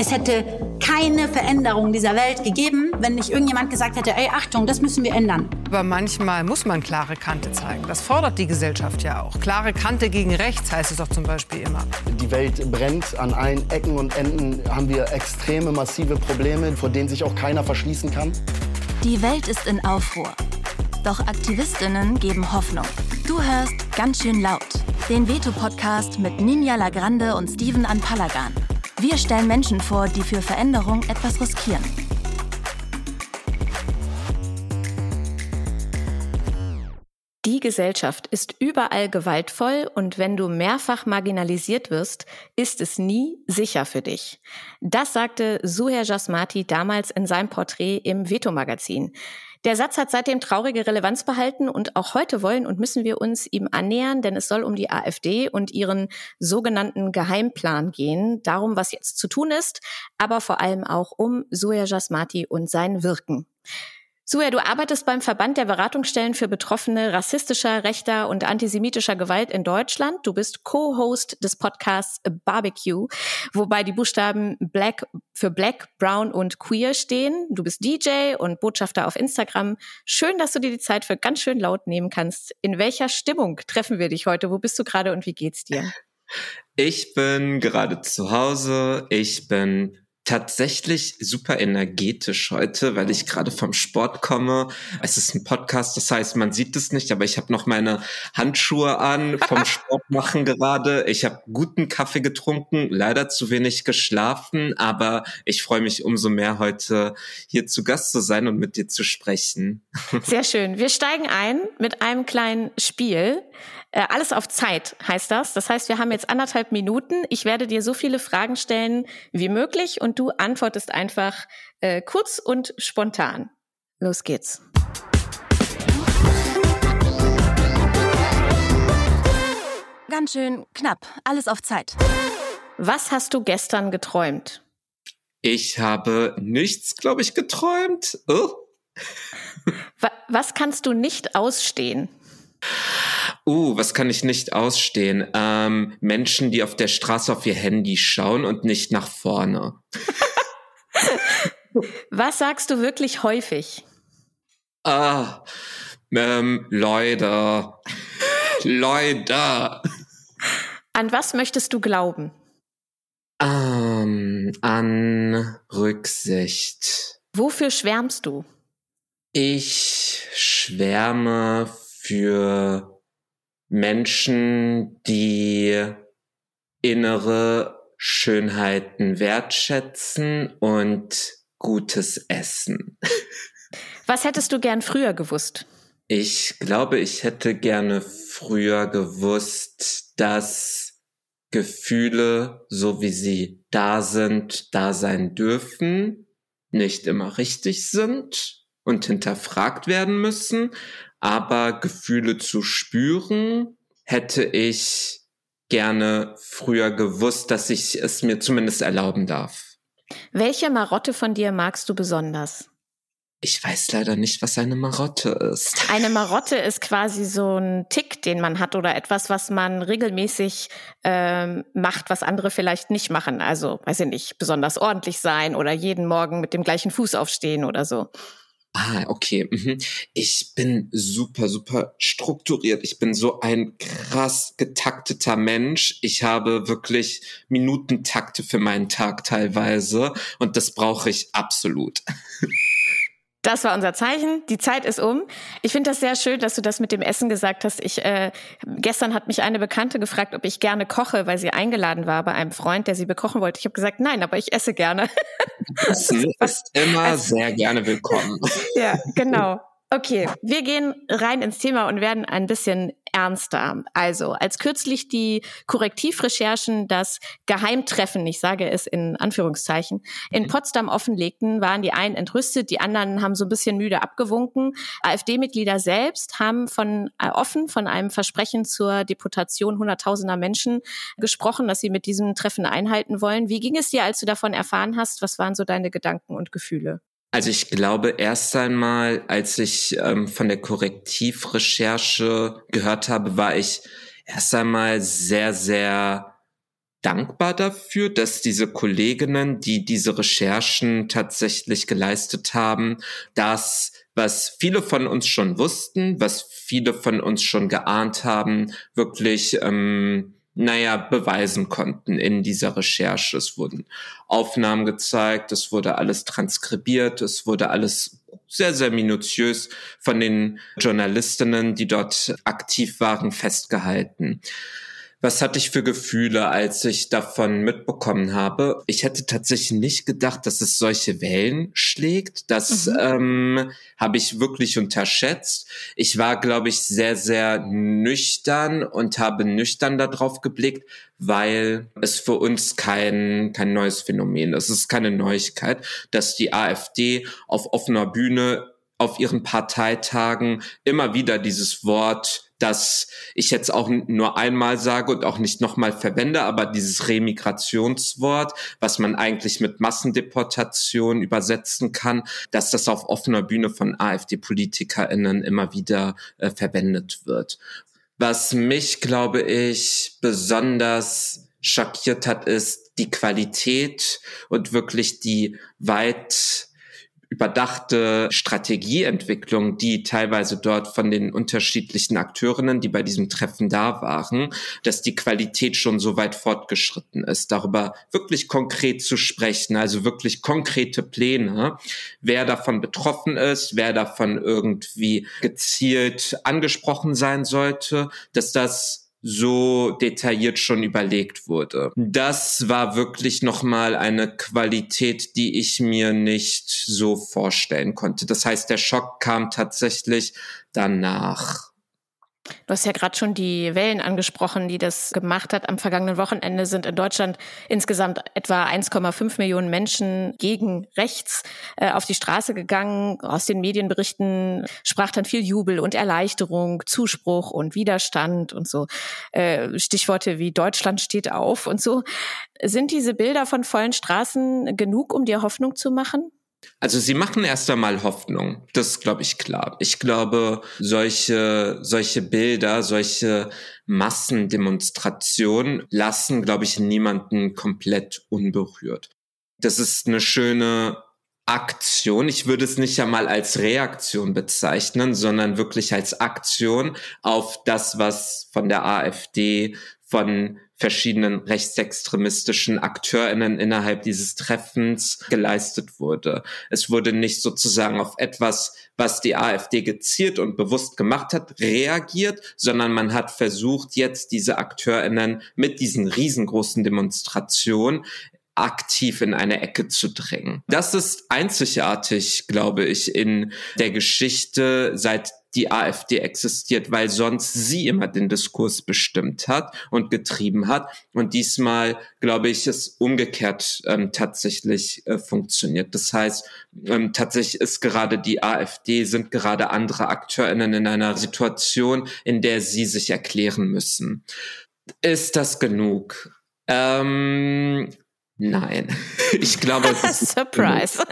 Es hätte keine Veränderung dieser Welt gegeben, wenn nicht irgendjemand gesagt hätte, ey, Achtung, das müssen wir ändern. Aber manchmal muss man klare Kante zeigen. Das fordert die Gesellschaft ja auch. Klare Kante gegen rechts heißt es doch zum Beispiel immer. Die Welt brennt. An allen Ecken und Enden haben wir extreme, massive Probleme, vor denen sich auch keiner verschließen kann. Die Welt ist in Aufruhr. Doch Aktivistinnen geben Hoffnung. Du hörst ganz schön laut. Den Veto-Podcast mit Ninja Lagrande und Steven Anpalagan. Wir stellen Menschen vor, die für Veränderung etwas riskieren. Die Gesellschaft ist überall gewaltvoll und wenn du mehrfach marginalisiert wirst, ist es nie sicher für dich. Das sagte Suher Jasmati damals in seinem Porträt im Veto-Magazin. Der Satz hat seitdem traurige Relevanz behalten und auch heute wollen und müssen wir uns ihm annähern, denn es soll um die AfD und ihren sogenannten Geheimplan gehen, darum, was jetzt zu tun ist, aber vor allem auch um Suya Jasmati und sein Wirken. Suja, du arbeitest beim Verband der Beratungsstellen für Betroffene rassistischer, rechter und antisemitischer Gewalt in Deutschland. Du bist Co-Host des Podcasts Barbecue, wobei die Buchstaben Black für Black, Brown und Queer stehen. Du bist DJ und Botschafter auf Instagram. Schön, dass du dir die Zeit für ganz schön laut nehmen kannst. In welcher Stimmung treffen wir dich heute? Wo bist du gerade und wie geht's dir? Ich bin gerade zu Hause. Ich bin tatsächlich super energetisch heute, weil ich gerade vom Sport komme. Es ist ein Podcast, das heißt, man sieht es nicht, aber ich habe noch meine Handschuhe an vom Sport machen gerade. Ich habe guten Kaffee getrunken, leider zu wenig geschlafen, aber ich freue mich umso mehr heute hier zu Gast zu sein und mit dir zu sprechen. Sehr schön. Wir steigen ein mit einem kleinen Spiel. Äh, alles auf Zeit heißt das. Das heißt, wir haben jetzt anderthalb Minuten. Ich werde dir so viele Fragen stellen wie möglich und du antwortest einfach äh, kurz und spontan. Los geht's. Ganz schön knapp. Alles auf Zeit. Was hast du gestern geträumt? Ich habe nichts, glaube ich, geträumt. Oh. Was kannst du nicht ausstehen? Uh, was kann ich nicht ausstehen? Ähm, Menschen, die auf der Straße auf ihr Handy schauen und nicht nach vorne. was sagst du wirklich häufig? Ah, ähm, Leute. Leute. An was möchtest du glauben? Ähm, an Rücksicht. Wofür schwärmst du? Ich schwärme für Menschen, die innere Schönheiten wertschätzen und gutes Essen. Was hättest du gern früher gewusst? Ich glaube, ich hätte gerne früher gewusst, dass Gefühle, so wie sie da sind, da sein dürfen, nicht immer richtig sind und hinterfragt werden müssen, aber Gefühle zu spüren, hätte ich gerne früher gewusst, dass ich es mir zumindest erlauben darf. Welche Marotte von dir magst du besonders? Ich weiß leider nicht, was eine Marotte ist. Eine Marotte ist quasi so ein Tick, den man hat oder etwas, was man regelmäßig ähm, macht, was andere vielleicht nicht machen. Also, weiß ich nicht, besonders ordentlich sein oder jeden Morgen mit dem gleichen Fuß aufstehen oder so. Ah, okay. Mhm. Ich bin super, super strukturiert. Ich bin so ein krass getakteter Mensch. Ich habe wirklich Minutentakte für meinen Tag teilweise und das brauche ich absolut. Das war unser Zeichen. Die Zeit ist um. Ich finde das sehr schön, dass du das mit dem Essen gesagt hast. Ich äh, gestern hat mich eine Bekannte gefragt, ob ich gerne koche, weil sie eingeladen war bei einem Freund, der sie bekochen wollte. Ich habe gesagt, nein, aber ich esse gerne. Essen ist immer also, sehr gerne willkommen. Ja, genau. Okay, wir gehen rein ins Thema und werden ein bisschen ernster. Also, als kürzlich die Korrektivrecherchen das Geheimtreffen, ich sage es in Anführungszeichen, in mhm. Potsdam offenlegten, waren die einen entrüstet, die anderen haben so ein bisschen müde abgewunken. AfD-Mitglieder selbst haben von äh, offen von einem Versprechen zur Deportation hunderttausender Menschen gesprochen, dass sie mit diesem Treffen einhalten wollen. Wie ging es dir, als du davon erfahren hast? Was waren so deine Gedanken und Gefühle? Also ich glaube erst einmal, als ich ähm, von der Korrektivrecherche gehört habe, war ich erst einmal sehr, sehr dankbar dafür, dass diese Kolleginnen, die diese Recherchen tatsächlich geleistet haben, das, was viele von uns schon wussten, was viele von uns schon geahnt haben, wirklich ähm, naja, beweisen konnten in dieser Recherche. Es wurden Aufnahmen gezeigt, es wurde alles transkribiert, es wurde alles sehr, sehr minutiös von den Journalistinnen, die dort aktiv waren, festgehalten. Was hatte ich für Gefühle, als ich davon mitbekommen habe? Ich hätte tatsächlich nicht gedacht, dass es solche Wellen schlägt. Das mhm. ähm, habe ich wirklich unterschätzt. Ich war, glaube ich, sehr, sehr nüchtern und habe nüchtern darauf geblickt, weil es für uns kein, kein neues Phänomen ist. Es ist keine Neuigkeit, dass die AfD auf offener Bühne auf ihren Parteitagen immer wieder dieses Wort dass ich jetzt auch nur einmal sage und auch nicht nochmal verwende, aber dieses Remigrationswort, was man eigentlich mit Massendeportation übersetzen kann, dass das auf offener Bühne von AfD-PolitikerInnen immer wieder äh, verwendet wird. Was mich, glaube ich, besonders schockiert hat, ist die Qualität und wirklich die weit überdachte Strategieentwicklung, die teilweise dort von den unterschiedlichen Akteurinnen, die bei diesem Treffen da waren, dass die Qualität schon so weit fortgeschritten ist, darüber wirklich konkret zu sprechen, also wirklich konkrete Pläne, wer davon betroffen ist, wer davon irgendwie gezielt angesprochen sein sollte, dass das so detailliert schon überlegt wurde. Das war wirklich nochmal eine Qualität, die ich mir nicht so vorstellen konnte. Das heißt, der Schock kam tatsächlich danach. Du hast ja gerade schon die Wellen angesprochen, die das gemacht hat. Am vergangenen Wochenende sind in Deutschland insgesamt etwa 1,5 Millionen Menschen gegen rechts äh, auf die Straße gegangen. Aus den Medienberichten sprach dann viel Jubel und Erleichterung, Zuspruch und Widerstand und so. Äh, Stichworte wie Deutschland steht auf und so. Sind diese Bilder von vollen Straßen genug, um dir Hoffnung zu machen? Also sie machen erst einmal Hoffnung. Das glaube ich klar. Ich glaube, solche, solche Bilder, solche Massendemonstrationen lassen, glaube ich, niemanden komplett unberührt. Das ist eine schöne Aktion. Ich würde es nicht einmal als Reaktion bezeichnen, sondern wirklich als Aktion auf das, was von der AfD, von verschiedenen rechtsextremistischen AkteurInnen innerhalb dieses Treffens geleistet wurde. Es wurde nicht sozusagen auf etwas, was die AfD gezielt und bewusst gemacht hat, reagiert, sondern man hat versucht, jetzt diese AkteurInnen mit diesen riesengroßen Demonstrationen aktiv in eine Ecke zu drängen. Das ist einzigartig, glaube ich, in der Geschichte seit die AfD existiert, weil sonst sie immer den Diskurs bestimmt hat und getrieben hat. Und diesmal, glaube ich, ist umgekehrt ähm, tatsächlich äh, funktioniert. Das heißt, ähm, tatsächlich ist gerade die AfD, sind gerade andere AkteurInnen in einer Situation, in der sie sich erklären müssen. Ist das genug? Ähm, Nein, ich glaube, Surprise.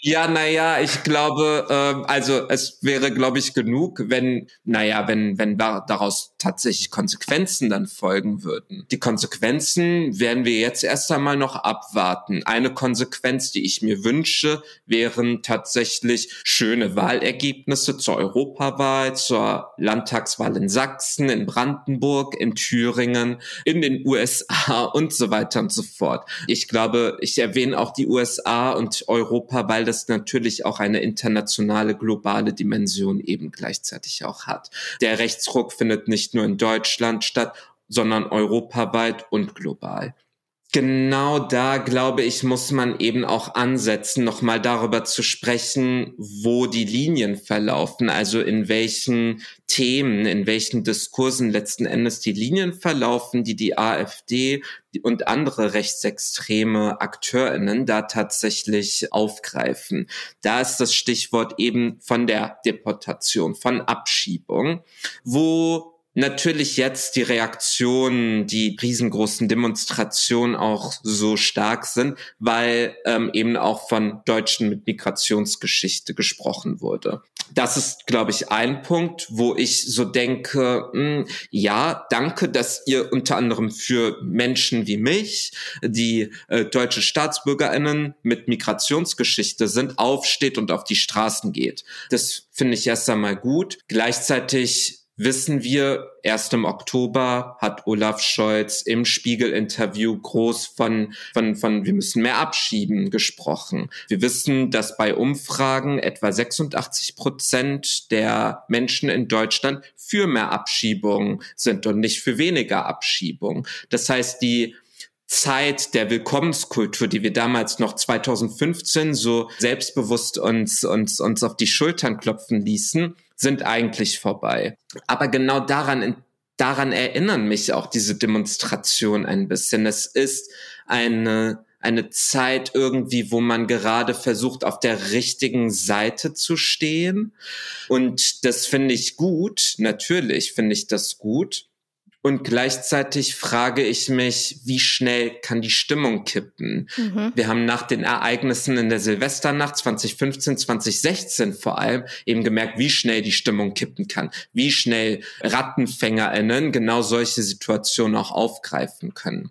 ja, naja, ich glaube, äh, also es wäre, glaube ich, genug, wenn, naja, wenn, wenn daraus tatsächlich Konsequenzen dann folgen würden. Die Konsequenzen werden wir jetzt erst einmal noch abwarten. Eine Konsequenz, die ich mir wünsche, wären tatsächlich schöne Wahlergebnisse zur Europawahl, zur Landtagswahl in Sachsen, in Brandenburg, in Thüringen, in den USA und so weiter und so fort. Ich glaube, ich erwähne auch die USA und Europa, weil das natürlich auch eine internationale, globale Dimension eben gleichzeitig auch hat. Der Rechtsruck findet nicht nur in Deutschland statt, sondern europaweit und global genau da, glaube ich, muss man eben auch ansetzen, nochmal darüber zu sprechen, wo die Linien verlaufen, also in welchen Themen, in welchen Diskursen letzten Endes die Linien verlaufen, die die AfD und andere rechtsextreme AkteurInnen da tatsächlich aufgreifen. Da ist das Stichwort eben von der Deportation, von Abschiebung, wo natürlich jetzt die Reaktionen, die riesengroßen Demonstrationen auch so stark sind, weil ähm, eben auch von Deutschen mit Migrationsgeschichte gesprochen wurde. das ist, glaube ich, ein Punkt, wo ich so denke, mh, hm, ja, danke, dass ihr unter anderem für Menschen wie mich, die äh, deutsche Staatsbürgerinnen mit Migrationsgeschichte sind, aufsteht und auf die Straßen geht. Das finde ich erst einmal gut. Gleichzeitig wissen wir, erst im Oktober hat Olaf Scholz im Spiegel-Interview groß von, von, von, wir müssen mehr abschieben gesprochen. Wir wissen, dass bei Umfragen etwa 86 Prozent der Menschen in Deutschland für mehr Abschiebungen sind und nicht für weniger Abschiebungen. Das heißt, die Zeit der Willkommenskultur, die wir damals noch 2015 so selbstbewusst uns, uns, uns auf die Schultern klopfen ließen, sind eigentlich vorbei. Aber genau daran, daran erinnern mich auch diese Demonstration ein bisschen. Es ist eine, eine Zeit irgendwie, wo man gerade versucht, auf der richtigen Seite zu stehen. Und das finde ich gut. Natürlich finde ich das gut. Und gleichzeitig frage ich mich, wie schnell kann die Stimmung kippen? Mhm. Wir haben nach den Ereignissen in der Silvesternacht 2015, 2016 vor allem eben gemerkt, wie schnell die Stimmung kippen kann, wie schnell RattenfängerInnen genau solche Situationen auch aufgreifen können.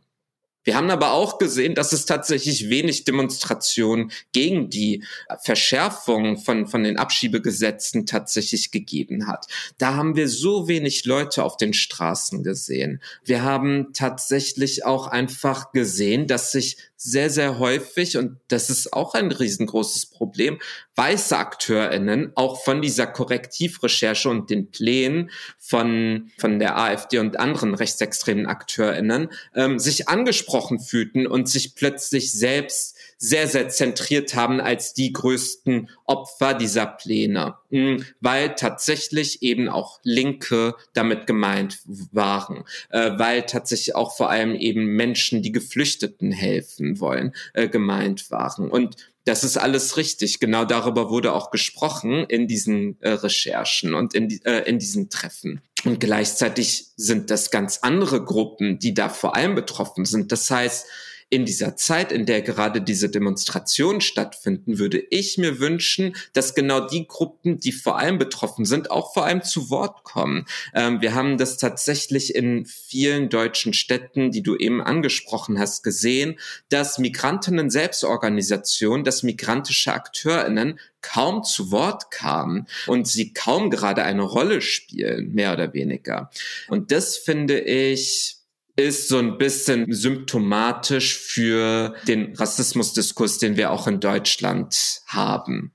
Wir haben aber auch gesehen, dass es tatsächlich wenig Demonstrationen gegen die Verschärfung von, von den Abschiebegesetzen tatsächlich gegeben hat. Da haben wir so wenig Leute auf den Straßen gesehen. Wir haben tatsächlich auch einfach gesehen, dass sich sehr, sehr häufig, und das ist auch ein riesengroßes Problem, weiße AkteurInnen auch von dieser Korrektivrecherche und den Plänen von, von der AfD und anderen rechtsextremen AkteurInnen ähm, sich angesprochen fühlten und sich plötzlich selbst sehr, sehr zentriert haben als die größten Opfer dieser Pläne, hm, weil tatsächlich eben auch Linke damit gemeint waren, äh, weil tatsächlich auch vor allem eben Menschen, die Geflüchteten helfen wollen, äh, gemeint waren. Und das ist alles richtig. Genau darüber wurde auch gesprochen in diesen äh, Recherchen und in, in diesen Treffen. Und gleichzeitig sind das ganz andere Gruppen, die da vor allem betroffen sind. Das heißt, in dieser Zeit, in der gerade diese Demonstrationen stattfinden, würde ich mir wünschen, dass genau die Gruppen, die vor allem betroffen sind, auch vor allem zu Wort kommen. Ähm, wir haben das tatsächlich in vielen deutschen Städten, die du eben angesprochen hast, gesehen, dass Migrantinnen Selbstorganisationen, dass migrantische AkteurInnen kaum zu Wort kamen und sie kaum gerade eine Rolle spielen, mehr oder weniger. Und das finde ich ist so ein bisschen symptomatisch für den Rassismusdiskurs, den wir auch in Deutschland haben.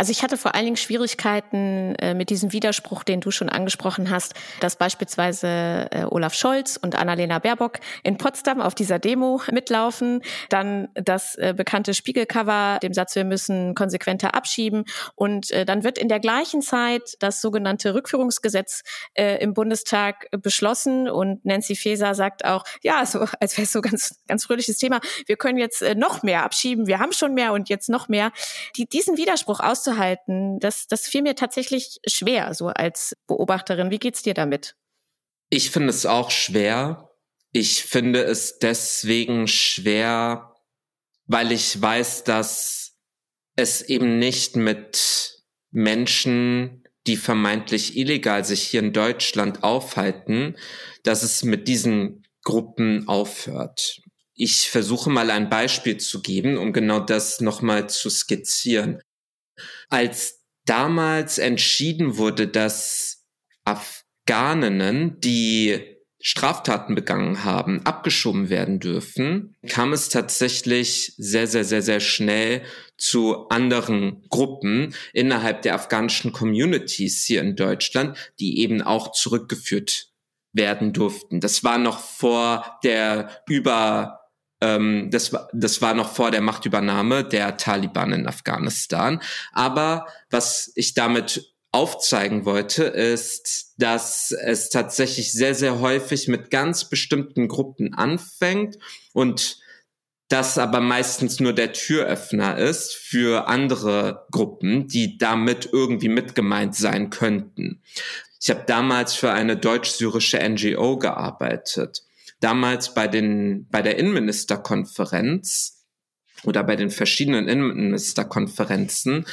Also ich hatte vor allen Dingen Schwierigkeiten äh, mit diesem Widerspruch, den du schon angesprochen hast, dass beispielsweise äh, Olaf Scholz und Annalena Baerbock in Potsdam auf dieser Demo mitlaufen, dann das äh, bekannte Spiegelcover, dem Satz, wir müssen konsequenter abschieben und äh, dann wird in der gleichen Zeit das sogenannte Rückführungsgesetz äh, im Bundestag beschlossen und Nancy Faeser sagt auch, ja, so als wäre es so ganz ganz fröhliches Thema, wir können jetzt äh, noch mehr abschieben, wir haben schon mehr und jetzt noch mehr. Die, diesen Widerspruch auszuhalten, auszuhalten, das, das fiel mir tatsächlich schwer, so als Beobachterin. Wie geht's dir damit? Ich finde es auch schwer. Ich finde es deswegen schwer, weil ich weiß, dass es eben nicht mit Menschen, die vermeintlich illegal sich hier in Deutschland aufhalten, dass es mit diesen Gruppen aufhört. Ich versuche mal ein Beispiel zu geben, um genau das nochmal zu skizzieren als damals entschieden wurde, dass Afghaninnen, die Straftaten begangen haben, abgeschoben werden dürfen, kam es tatsächlich sehr, sehr, sehr, sehr schnell zu anderen Gruppen innerhalb der afghanischen Communities hier in Deutschland, die eben auch zurückgeführt werden durften. Das war noch vor der über ähm, das, das war noch vor der Machtübernahme der Taliban in Afghanistan. Aber was ich damit aufzeigen wollte, ist, dass es tatsächlich sehr, sehr häufig mit ganz bestimmten Gruppen anfängt und das aber meistens nur der Türöffner ist für andere Gruppen, die damit irgendwie mitgemeint sein könnten. Ich habe damals für eine deutsch-syrische NGO gearbeitet damals bei den, bei der Innenministerkonferenz oder bei den verschiedenen Innenministerkonferenzen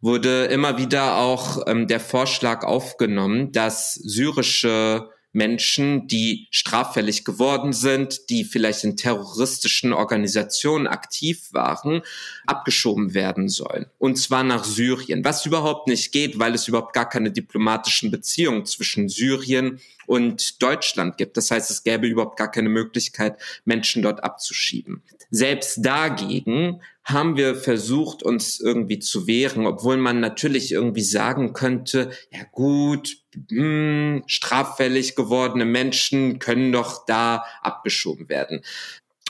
wurde immer wieder auch ähm, der Vorschlag aufgenommen, dass syrische Menschen, die straffällig geworden sind, die vielleicht in terroristischen Organisationen aktiv waren, abgeschoben werden sollen. Und zwar nach Syrien, was überhaupt nicht geht, weil es überhaupt gar keine diplomatischen Beziehungen zwischen Syrien und Deutschland gibt. Das heißt, es gäbe überhaupt gar keine Möglichkeit, Menschen dort abzuschieben. Selbst dagegen haben wir versucht, uns irgendwie zu wehren, obwohl man natürlich irgendwie sagen könnte, ja gut, hm, straffällig gewordene Menschen können doch da abgeschoben werden.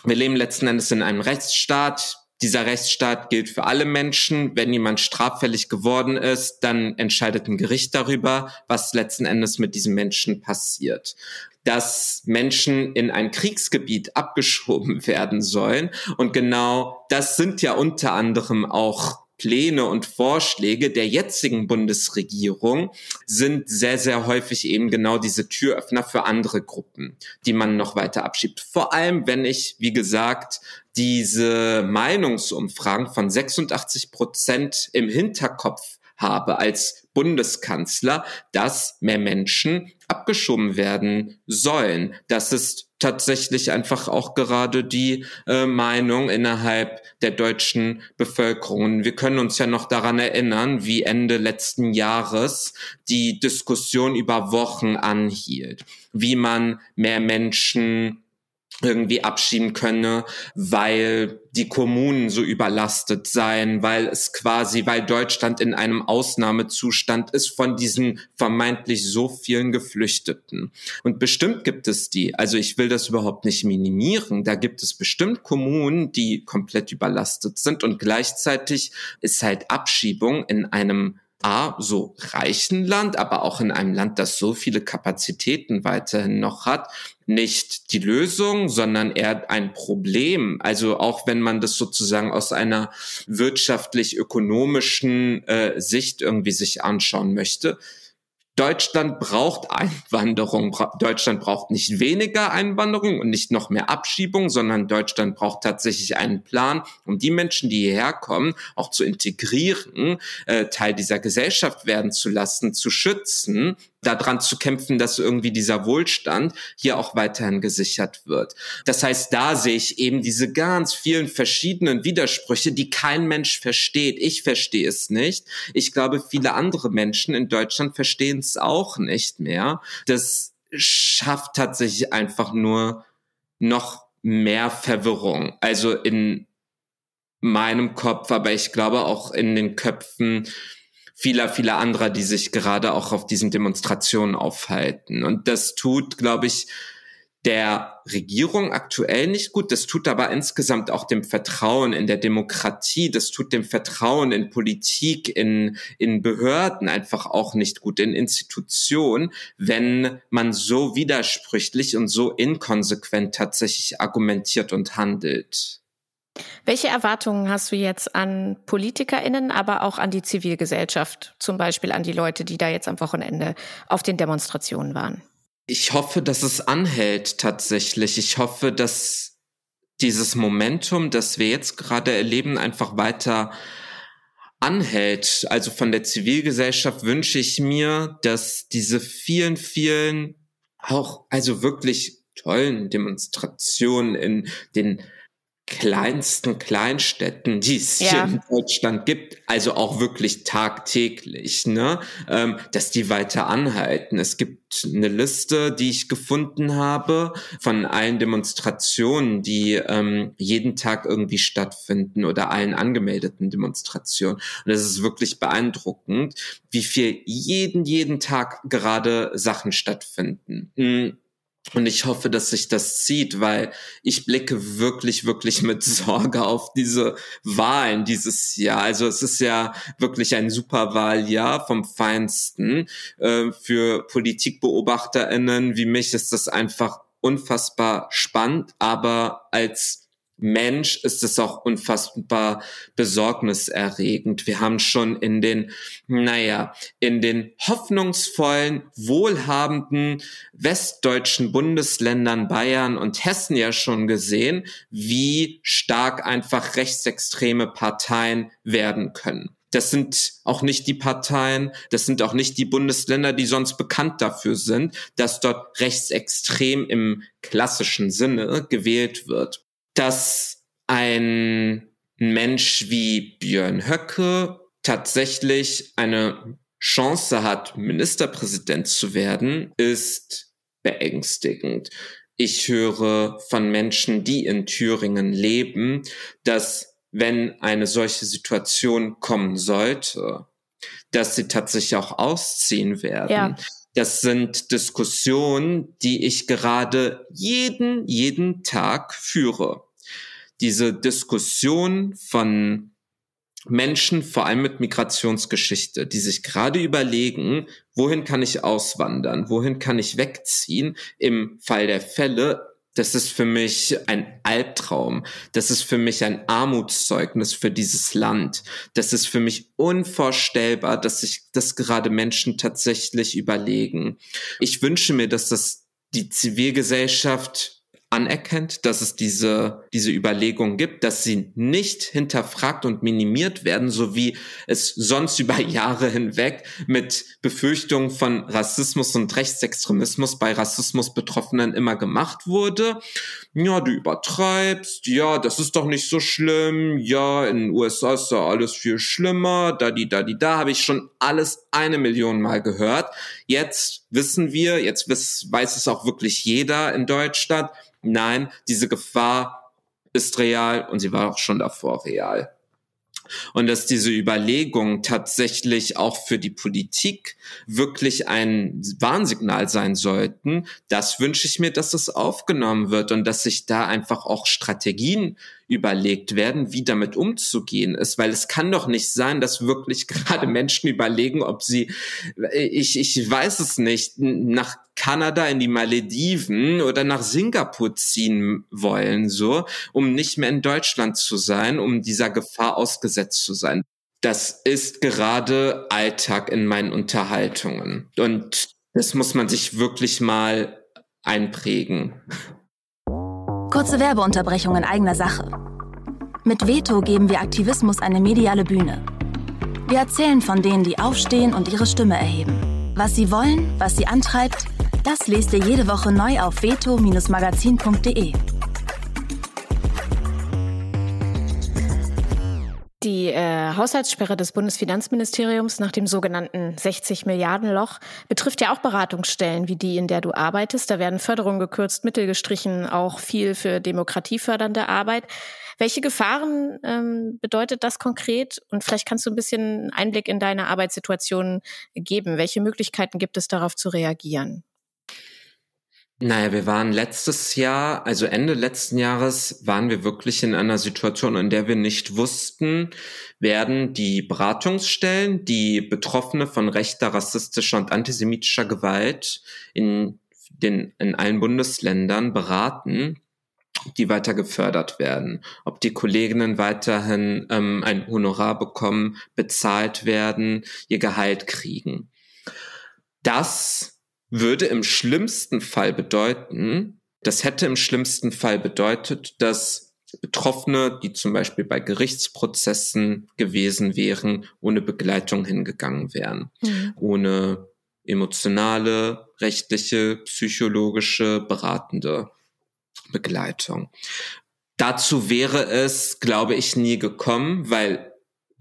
Wir leben letzten Endes in einem Rechtsstaat. Dieser Rechtsstaat gilt für alle Menschen. Wenn jemand straffällig geworden ist, dann entscheidet ein Gericht darüber, was letzten Endes mit diesem Menschen passiert dass Menschen in ein Kriegsgebiet abgeschoben werden sollen. Und genau das sind ja unter anderem auch Pläne und Vorschläge der jetzigen Bundesregierung sind sehr, sehr häufig eben genau diese Türöffner für andere Gruppen, die man noch weiter abschiebt. Vor allem, wenn ich, wie gesagt, diese Meinungsumfragen von 86 Prozent im Hinterkopf habe als Bundeskanzler, dass mehr Menschen abgeschoben werden sollen. Das ist tatsächlich einfach auch gerade die äh, Meinung innerhalb der deutschen Bevölkerung. Wir können uns ja noch daran erinnern, wie Ende letzten Jahres die Diskussion über Wochen anhielt, wie man mehr Menschen irgendwie abschieben könne, weil die Kommunen so überlastet seien, weil es quasi, weil Deutschland in einem Ausnahmezustand ist von diesen vermeintlich so vielen Geflüchteten. Und bestimmt gibt es die, also ich will das überhaupt nicht minimieren, da gibt es bestimmt Kommunen, die komplett überlastet sind. Und gleichzeitig ist halt Abschiebung in einem A, so reichen Land, aber auch in einem Land, das so viele Kapazitäten weiterhin noch hat, nicht die Lösung, sondern eher ein Problem. Also auch wenn man das sozusagen aus einer wirtschaftlich-ökonomischen äh, Sicht irgendwie sich anschauen möchte, Deutschland braucht Einwanderung. Deutschland braucht nicht weniger Einwanderung und nicht noch mehr Abschiebung, sondern Deutschland braucht tatsächlich einen Plan, um die Menschen, die hierher kommen, auch zu integrieren, äh, Teil dieser Gesellschaft werden zu lassen, zu schützen daran zu kämpfen, dass irgendwie dieser Wohlstand hier auch weiterhin gesichert wird. Das heißt, da sehe ich eben diese ganz vielen verschiedenen Widersprüche, die kein Mensch versteht. Ich verstehe es nicht. Ich glaube, viele andere Menschen in Deutschland verstehen es auch nicht mehr. Das schafft tatsächlich einfach nur noch mehr Verwirrung. Also in meinem Kopf, aber ich glaube auch in den Köpfen vieler, vieler anderer, die sich gerade auch auf diesen Demonstrationen aufhalten. Und das tut, glaube ich, der Regierung aktuell nicht gut. Das tut aber insgesamt auch dem Vertrauen in der Demokratie. Das tut dem Vertrauen in Politik, in, in Behörden einfach auch nicht gut, in Institutionen, wenn man so widersprüchlich und so inkonsequent tatsächlich argumentiert und handelt. Welche Erwartungen hast du jetzt an PolitikerInnen, aber auch an die Zivilgesellschaft, zum Beispiel an die Leute, die da jetzt am Wochenende auf den Demonstrationen waren? Ich hoffe, dass es anhält tatsächlich. Ich hoffe, dass dieses Momentum, das wir jetzt gerade erleben, einfach weiter anhält. Also von der Zivilgesellschaft wünsche ich mir, dass diese vielen, vielen auch also wirklich tollen Demonstrationen in den kleinsten Kleinstädten, die es ja. hier in Deutschland gibt, also auch wirklich tagtäglich, ne, ähm, dass die weiter anhalten. Es gibt eine Liste, die ich gefunden habe von allen Demonstrationen, die ähm, jeden Tag irgendwie stattfinden oder allen angemeldeten Demonstrationen. Und es ist wirklich beeindruckend, wie viel jeden, jeden Tag gerade Sachen stattfinden. Mhm und ich hoffe, dass sich das zieht, weil ich blicke wirklich, wirklich mit Sorge auf diese Wahlen dieses Jahr. Also es ist ja wirklich ein super Wahljahr vom Feinsten. Äh, für Politikbeobachterinnen wie mich ist das einfach unfassbar spannend, aber als Mensch ist es auch unfassbar besorgniserregend. Wir haben schon in den, naja, in den hoffnungsvollen, wohlhabenden westdeutschen Bundesländern Bayern und Hessen ja schon gesehen, wie stark einfach rechtsextreme Parteien werden können. Das sind auch nicht die Parteien, das sind auch nicht die Bundesländer, die sonst bekannt dafür sind, dass dort rechtsextrem im klassischen Sinne gewählt wird. Dass ein Mensch wie Björn Höcke tatsächlich eine Chance hat, Ministerpräsident zu werden, ist beängstigend. Ich höre von Menschen, die in Thüringen leben, dass wenn eine solche Situation kommen sollte, dass sie tatsächlich auch ausziehen werden. Ja. Das sind Diskussionen, die ich gerade jeden, jeden Tag führe. Diese Diskussion von Menschen, vor allem mit Migrationsgeschichte, die sich gerade überlegen, wohin kann ich auswandern, wohin kann ich wegziehen im Fall der Fälle. Das ist für mich ein Albtraum. Das ist für mich ein Armutszeugnis für dieses Land. Das ist für mich unvorstellbar, dass sich das gerade Menschen tatsächlich überlegen. Ich wünsche mir, dass das die Zivilgesellschaft anerkennt, dass es diese, diese Überlegung gibt, dass sie nicht hinterfragt und minimiert werden, so wie es sonst über Jahre hinweg mit Befürchtungen von Rassismus und Rechtsextremismus bei Rassismus-Betroffenen immer gemacht wurde. Ja, du übertreibst, ja, das ist doch nicht so schlimm, ja, in den USA ist da alles viel schlimmer, da die, da die, da habe ich schon alles eine Million Mal gehört. Jetzt wissen wir, jetzt weiß es auch wirklich jeder in Deutschland, nein, diese Gefahr ist real und sie war auch schon davor real. Und dass diese Überlegungen tatsächlich auch für die Politik wirklich ein Warnsignal sein sollten, das wünsche ich mir, dass das aufgenommen wird und dass sich da einfach auch Strategien überlegt werden, wie damit umzugehen ist, weil es kann doch nicht sein, dass wirklich gerade Menschen überlegen, ob sie, ich, ich weiß es nicht, nach Kanada in die Malediven oder nach Singapur ziehen wollen, so, um nicht mehr in Deutschland zu sein, um dieser Gefahr ausgesetzt zu sein. Das ist gerade Alltag in meinen Unterhaltungen. Und das muss man sich wirklich mal einprägen. Kurze Werbeunterbrechung in eigener Sache. Mit Veto geben wir Aktivismus eine mediale Bühne. Wir erzählen von denen, die aufstehen und ihre Stimme erheben. Was sie wollen, was sie antreibt, das lest ihr jede Woche neu auf veto-magazin.de. Die äh, Haushaltssperre des Bundesfinanzministeriums nach dem sogenannten 60 Milliarden Loch betrifft ja auch Beratungsstellen wie die, in der du arbeitest. Da werden Förderungen gekürzt, Mittel gestrichen, auch viel für demokratiefördernde Arbeit. Welche Gefahren ähm, bedeutet das konkret? Und vielleicht kannst du ein bisschen Einblick in deine Arbeitssituation geben. Welche Möglichkeiten gibt es darauf zu reagieren? Naja, wir waren letztes Jahr, also Ende letzten Jahres, waren wir wirklich in einer Situation, in der wir nicht wussten, werden die Beratungsstellen, die Betroffene von rechter, rassistischer und antisemitischer Gewalt in den, in allen Bundesländern beraten, die weiter gefördert werden, ob die Kolleginnen weiterhin ähm, ein Honorar bekommen, bezahlt werden, ihr Gehalt kriegen. Das würde im schlimmsten Fall bedeuten, das hätte im schlimmsten Fall bedeutet, dass Betroffene, die zum Beispiel bei Gerichtsprozessen gewesen wären, ohne Begleitung hingegangen wären, mhm. ohne emotionale, rechtliche, psychologische, beratende Begleitung. Dazu wäre es, glaube ich, nie gekommen, weil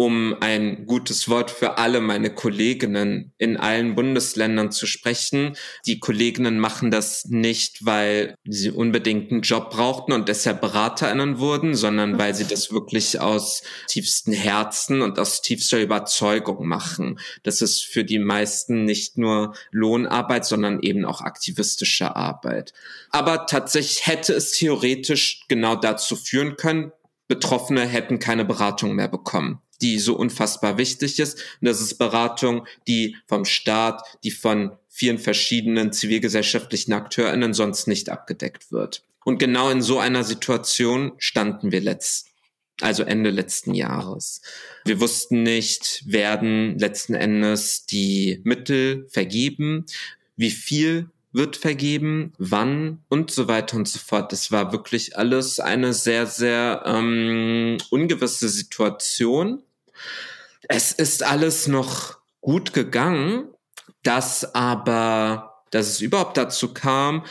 um ein gutes Wort für alle meine Kolleginnen in allen Bundesländern zu sprechen. Die Kolleginnen machen das nicht, weil sie unbedingt einen Job brauchten und deshalb Beraterinnen wurden, sondern weil sie das wirklich aus tiefstem Herzen und aus tiefster Überzeugung machen. Das ist für die meisten nicht nur Lohnarbeit, sondern eben auch aktivistische Arbeit. Aber tatsächlich hätte es theoretisch genau dazu führen können, Betroffene hätten keine Beratung mehr bekommen die so unfassbar wichtig ist. Und das ist Beratung, die vom Staat, die von vielen verschiedenen zivilgesellschaftlichen AkteurInnen sonst nicht abgedeckt wird. Und genau in so einer Situation standen wir letzt, also Ende letzten Jahres. Wir wussten nicht, werden letzten Endes die Mittel vergeben, wie viel wird vergeben, wann und so weiter und so fort. Das war wirklich alles eine sehr, sehr ähm, ungewisse Situation. Es ist alles noch gut gegangen, dass aber, dass es überhaupt dazu kam,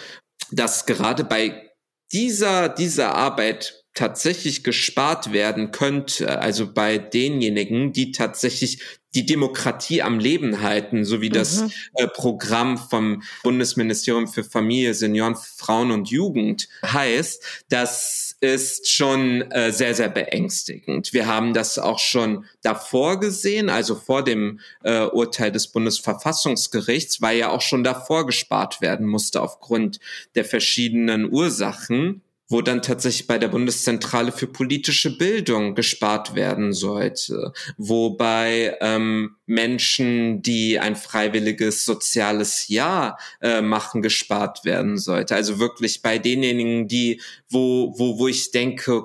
dass gerade bei dieser, dieser Arbeit tatsächlich gespart werden könnte, also bei denjenigen, die tatsächlich die Demokratie am Leben halten, so wie das mhm. äh, Programm vom Bundesministerium für Familie, Senioren, Frauen und Jugend heißt, das ist schon äh, sehr, sehr beängstigend. Wir haben das auch schon davor gesehen, also vor dem äh, Urteil des Bundesverfassungsgerichts, weil ja auch schon davor gespart werden musste aufgrund der verschiedenen Ursachen wo dann tatsächlich bei der Bundeszentrale für politische Bildung gespart werden sollte, wobei ähm, Menschen, die ein freiwilliges soziales Jahr äh, machen, gespart werden sollte. Also wirklich bei denjenigen, die, wo, wo, wo ich denke,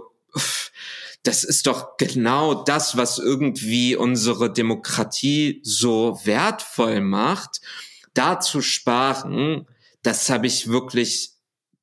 das ist doch genau das, was irgendwie unsere Demokratie so wertvoll macht, da zu sparen, das habe ich wirklich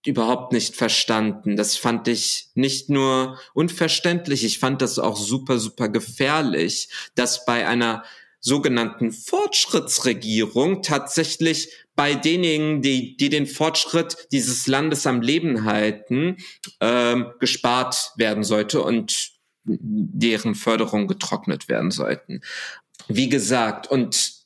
überhaupt nicht verstanden. Das fand ich nicht nur unverständlich, ich fand das auch super, super gefährlich, dass bei einer sogenannten Fortschrittsregierung tatsächlich bei denjenigen, die, die den Fortschritt dieses Landes am Leben halten, ähm, gespart werden sollte und deren Förderung getrocknet werden sollten. Wie gesagt, und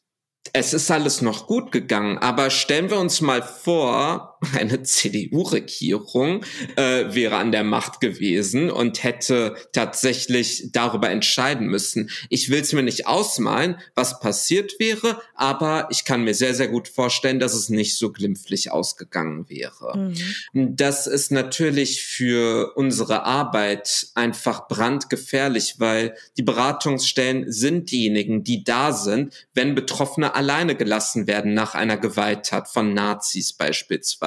es ist alles noch gut gegangen, aber stellen wir uns mal vor, eine CDU-Regierung äh, wäre an der Macht gewesen und hätte tatsächlich darüber entscheiden müssen. Ich will es mir nicht ausmalen, was passiert wäre, aber ich kann mir sehr, sehr gut vorstellen, dass es nicht so glimpflich ausgegangen wäre. Mhm. Das ist natürlich für unsere Arbeit einfach brandgefährlich, weil die Beratungsstellen sind diejenigen, die da sind, wenn Betroffene alleine gelassen werden nach einer Gewalttat von Nazis beispielsweise.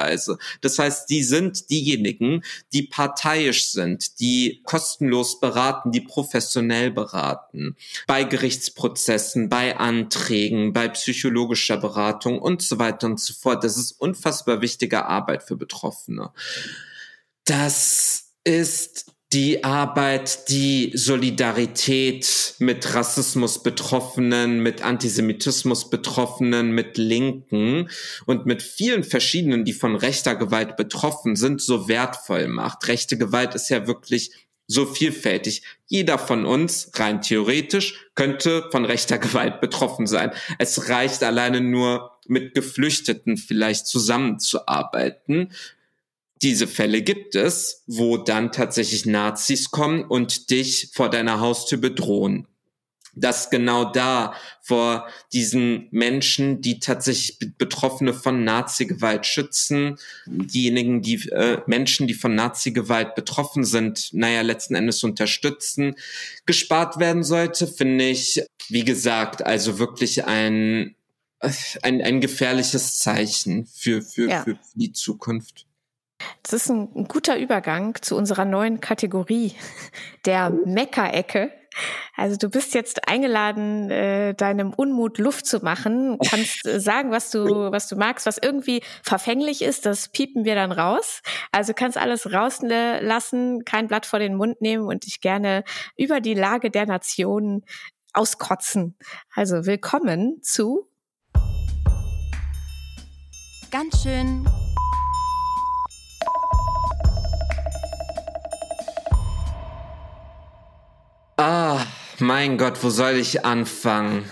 Das heißt, die sind diejenigen, die parteiisch sind, die kostenlos beraten, die professionell beraten. Bei Gerichtsprozessen, bei Anträgen, bei psychologischer Beratung und so weiter und so fort. Das ist unfassbar wichtige Arbeit für Betroffene. Das ist die Arbeit, die Solidarität mit Rassismus Betroffenen, mit Antisemitismus Betroffenen, mit Linken und mit vielen verschiedenen, die von rechter Gewalt betroffen sind, so wertvoll macht. Rechte Gewalt ist ja wirklich so vielfältig. Jeder von uns, rein theoretisch, könnte von rechter Gewalt betroffen sein. Es reicht alleine nur, mit Geflüchteten vielleicht zusammenzuarbeiten diese Fälle gibt es, wo dann tatsächlich Nazis kommen und dich vor deiner Haustür bedrohen. Dass genau da vor diesen Menschen, die tatsächlich Betroffene von Nazi-Gewalt schützen, diejenigen, die äh, Menschen, die von Nazi-Gewalt betroffen sind, naja, letzten Endes unterstützen, gespart werden sollte, finde ich, wie gesagt, also wirklich ein, ein, ein gefährliches Zeichen für, für, ja. für die Zukunft. Das ist ein, ein guter Übergang zu unserer neuen Kategorie der Meckerecke. Also du bist jetzt eingeladen, äh, deinem Unmut Luft zu machen. Kannst äh, sagen, was du, was du magst, was irgendwie verfänglich ist, das piepen wir dann raus. Also kannst alles rauslassen, kein Blatt vor den Mund nehmen und dich gerne über die Lage der Nation auskotzen. Also willkommen zu ganz schön mein Gott, wo soll ich anfangen?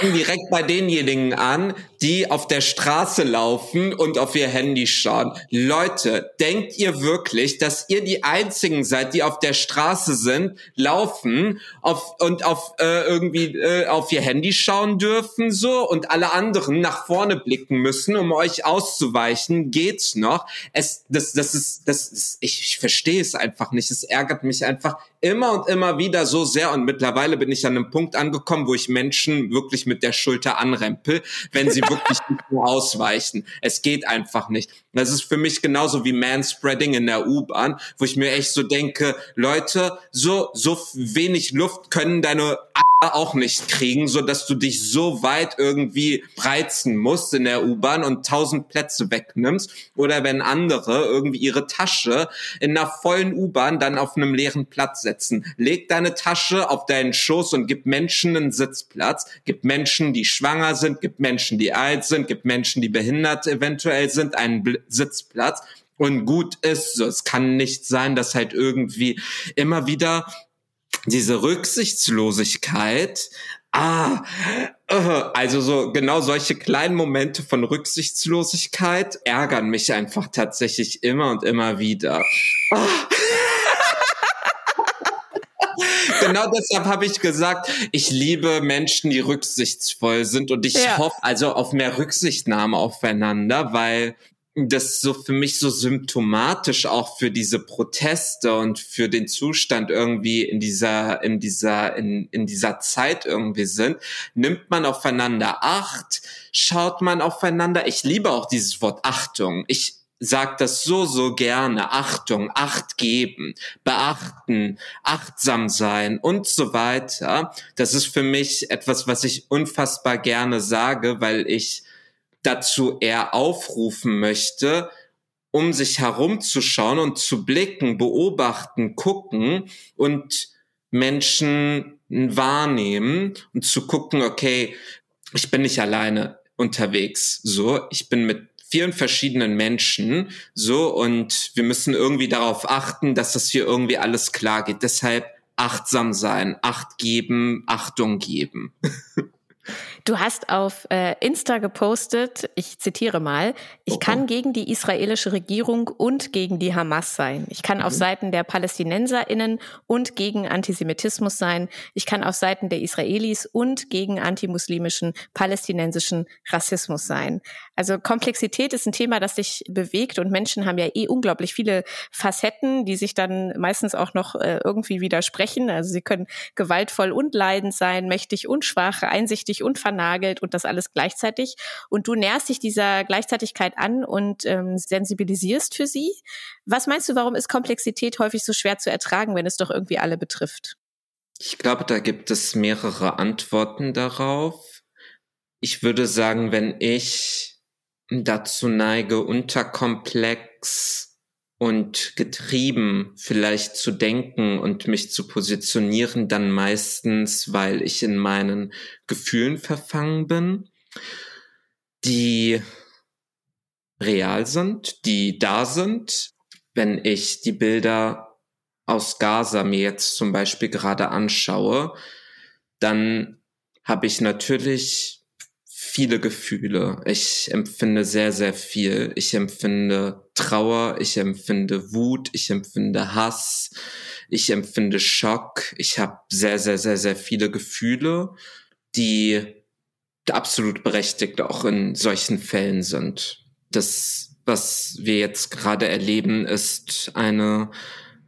direkt bei denjenigen an, die auf der Straße laufen und auf ihr Handy schauen. Leute, denkt ihr wirklich, dass ihr die einzigen seid, die auf der Straße sind, laufen auf, und auf äh, irgendwie äh, auf ihr Handy schauen dürfen so und alle anderen nach vorne blicken müssen, um euch auszuweichen? Geht's noch? Es das das ist das ist, ich, ich verstehe es einfach nicht. Es ärgert mich einfach immer und immer wieder so sehr und mittlerweile bin ich an einem Punkt angekommen, wo ich Menschen wirklich mit der Schulter anrempel, wenn sie wirklich nicht nur ausweichen. Es geht einfach nicht. Das ist für mich genauso wie Manspreading in der U-Bahn, wo ich mir echt so denke, Leute, so, so wenig Luft können deine auch nicht kriegen, so dass du dich so weit irgendwie reizen musst in der U-Bahn und tausend Plätze wegnimmst. Oder wenn andere irgendwie ihre Tasche in einer vollen U-Bahn dann auf einem leeren Platz setzen. Leg deine Tasche auf deinen Schoß und gib Menschen einen Sitzplatz. Gib Menschen, die schwanger sind, gib Menschen, die alt sind, gib Menschen, die behindert eventuell sind, einen Bl Sitzplatz und gut ist. So, es kann nicht sein, dass halt irgendwie immer wieder diese Rücksichtslosigkeit Ah, äh, also so genau solche kleinen Momente von Rücksichtslosigkeit ärgern mich einfach tatsächlich immer und immer wieder. Ah. genau deshalb habe ich gesagt, ich liebe Menschen, die rücksichtsvoll sind und ich ja. hoffe also auf mehr Rücksichtnahme aufeinander, weil das so für mich so symptomatisch auch für diese Proteste und für den Zustand irgendwie in dieser in dieser in, in dieser Zeit irgendwie sind. Nimmt man aufeinander Acht? Schaut man aufeinander? Ich liebe auch dieses Wort Achtung. Ich sag das so so gerne. Achtung Acht geben beachten achtsam sein und so weiter. Das ist für mich etwas was ich unfassbar gerne sage weil ich dazu eher aufrufen möchte, um sich herumzuschauen und zu blicken, beobachten, gucken und Menschen wahrnehmen und zu gucken, okay, ich bin nicht alleine unterwegs, so, ich bin mit vielen verschiedenen Menschen, so, und wir müssen irgendwie darauf achten, dass das hier irgendwie alles klar geht. Deshalb achtsam sein, Acht geben, Achtung geben. Du hast auf äh, Insta gepostet, ich zitiere mal, ich okay. kann gegen die israelische Regierung und gegen die Hamas sein. Ich kann mhm. auf Seiten der PalästinenserInnen und gegen Antisemitismus sein. Ich kann auf Seiten der Israelis und gegen antimuslimischen, palästinensischen Rassismus sein. Also Komplexität ist ein Thema, das sich bewegt und Menschen haben ja eh unglaublich viele Facetten, die sich dann meistens auch noch äh, irgendwie widersprechen. Also sie können gewaltvoll und leidend sein, mächtig und schwach, einsichtig und vernagelt und das alles gleichzeitig. Und du näherst dich dieser Gleichzeitigkeit an und ähm, sensibilisierst für sie. Was meinst du, warum ist Komplexität häufig so schwer zu ertragen, wenn es doch irgendwie alle betrifft? Ich glaube, da gibt es mehrere Antworten darauf. Ich würde sagen, wenn ich dazu neige, unterkomplex und getrieben vielleicht zu denken und mich zu positionieren, dann meistens, weil ich in meinen Gefühlen verfangen bin, die real sind, die da sind. Wenn ich die Bilder aus Gaza mir jetzt zum Beispiel gerade anschaue, dann habe ich natürlich viele Gefühle. Ich empfinde sehr, sehr viel. Ich empfinde Trauer, ich empfinde Wut, ich empfinde Hass, ich empfinde Schock. Ich habe sehr, sehr, sehr, sehr viele Gefühle, die absolut berechtigt auch in solchen Fällen sind. Das, was wir jetzt gerade erleben, ist eine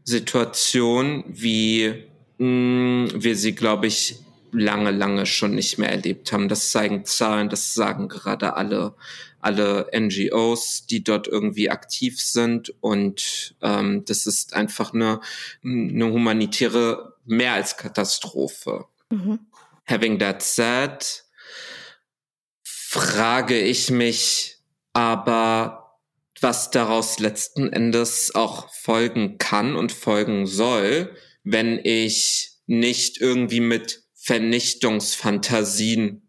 Situation, wie mh, mm, wir sie, glaube ich, lange, lange schon nicht mehr erlebt haben. Das zeigen Zahlen, das sagen gerade alle, alle NGOs, die dort irgendwie aktiv sind. Und ähm, das ist einfach eine, eine humanitäre mehr als Katastrophe. Mhm. Having that said, frage ich mich aber, was daraus letzten Endes auch folgen kann und folgen soll, wenn ich nicht irgendwie mit Vernichtungsfantasien